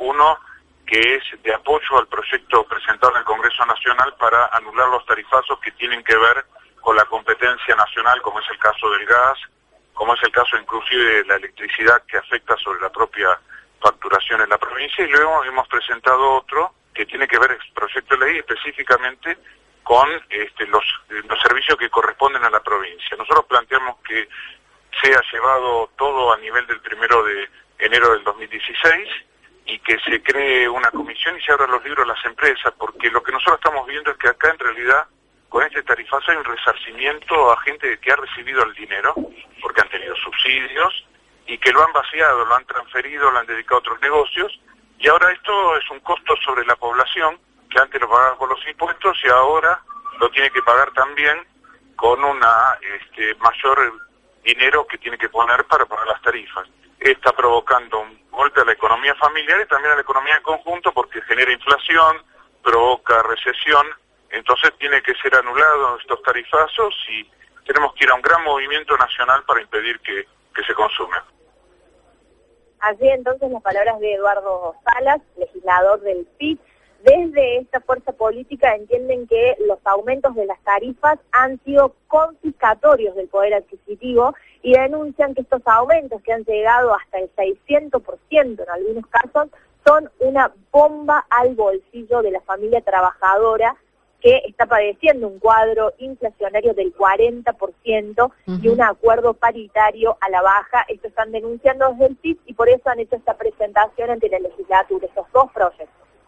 uno que es de apoyo al proyecto presentado en el Congreso Nacional para anular los tarifazos que tienen que ver con la competencia nacional, como es el caso del gas, como es el caso inclusive de la electricidad que afecta sobre la propia facturación en la provincia, y luego hemos presentado otro que tiene que ver, el proyecto de ley específicamente con este, los, los servicios que corresponden a la provincia. Nosotros planteamos que sea llevado todo a nivel del primero de enero del 2016 y que se cree una comisión y se abran los libros a las empresas, porque lo que nosotros estamos viendo es que acá en realidad con este tarifazo hay un resarcimiento a gente que ha recibido el dinero, porque han tenido subsidios, y que lo han vaciado, lo han transferido, lo han dedicado a otros negocios, y ahora esto es un costo sobre la población, que antes lo pagaba con los impuestos y ahora lo tiene que pagar también con una este, mayor dinero que tiene que poner para pagar las tarifas. Está provocando a la economía familiar y también a la economía en conjunto porque genera inflación, provoca recesión, entonces tiene que ser anulado estos tarifazos y tenemos que ir a un gran movimiento nacional para impedir que, que se consuma. Así entonces las palabras de Eduardo Salas, legislador del PIB, desde esta fuerza política entienden que los aumentos de las tarifas han sido confiscatorios del poder adquisitivo y denuncian que estos aumentos que han llegado hasta el 600% en algunos casos son una bomba al bolsillo de la familia trabajadora que está padeciendo un cuadro inflacionario del 40% y un acuerdo paritario a la baja. Esto están denunciando desde el PIB y por eso han hecho esta presentación ante la legislatura, estos dos proyectos.